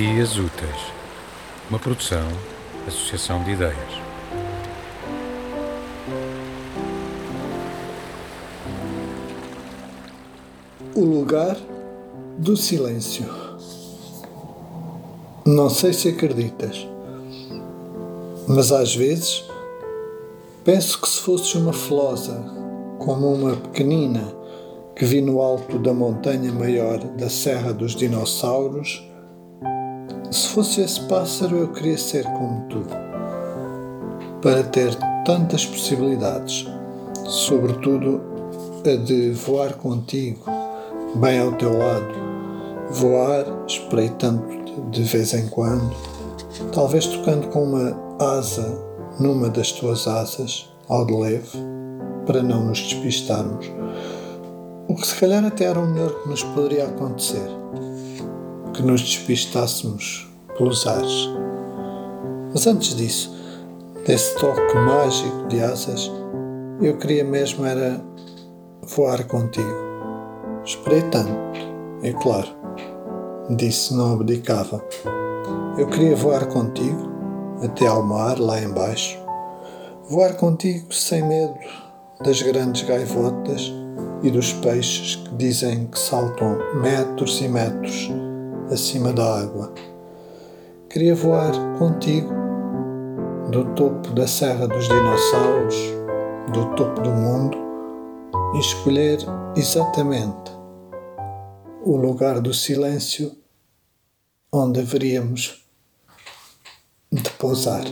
Dias Úteis, uma produção, associação de ideias. O lugar do silêncio. Não sei se acreditas, mas às vezes penso que se fosse uma flosa, como uma pequenina que vi no alto da montanha maior da Serra dos Dinossauros, se fosse esse pássaro eu queria ser como tu, para ter tantas possibilidades, sobretudo a de voar contigo, bem ao teu lado, voar espreitando de vez em quando, talvez tocando com uma asa numa das tuas asas, ao de leve, para não nos despistarmos. O que se calhar até era o melhor que nos poderia acontecer. Que nos despistássemos pelos ares. Mas antes disso, desse toque mágico de asas, eu queria mesmo era voar contigo. Esperei tanto, é claro. Disse não abdicava. Eu queria voar contigo até ao mar lá embaixo. Voar contigo sem medo das grandes gaivotas e dos peixes que dizem que saltam metros e metros acima da água. Queria voar contigo do topo da Serra dos Dinossauros, do topo do mundo, e escolher exatamente o lugar do silêncio onde haveríamos de pousar.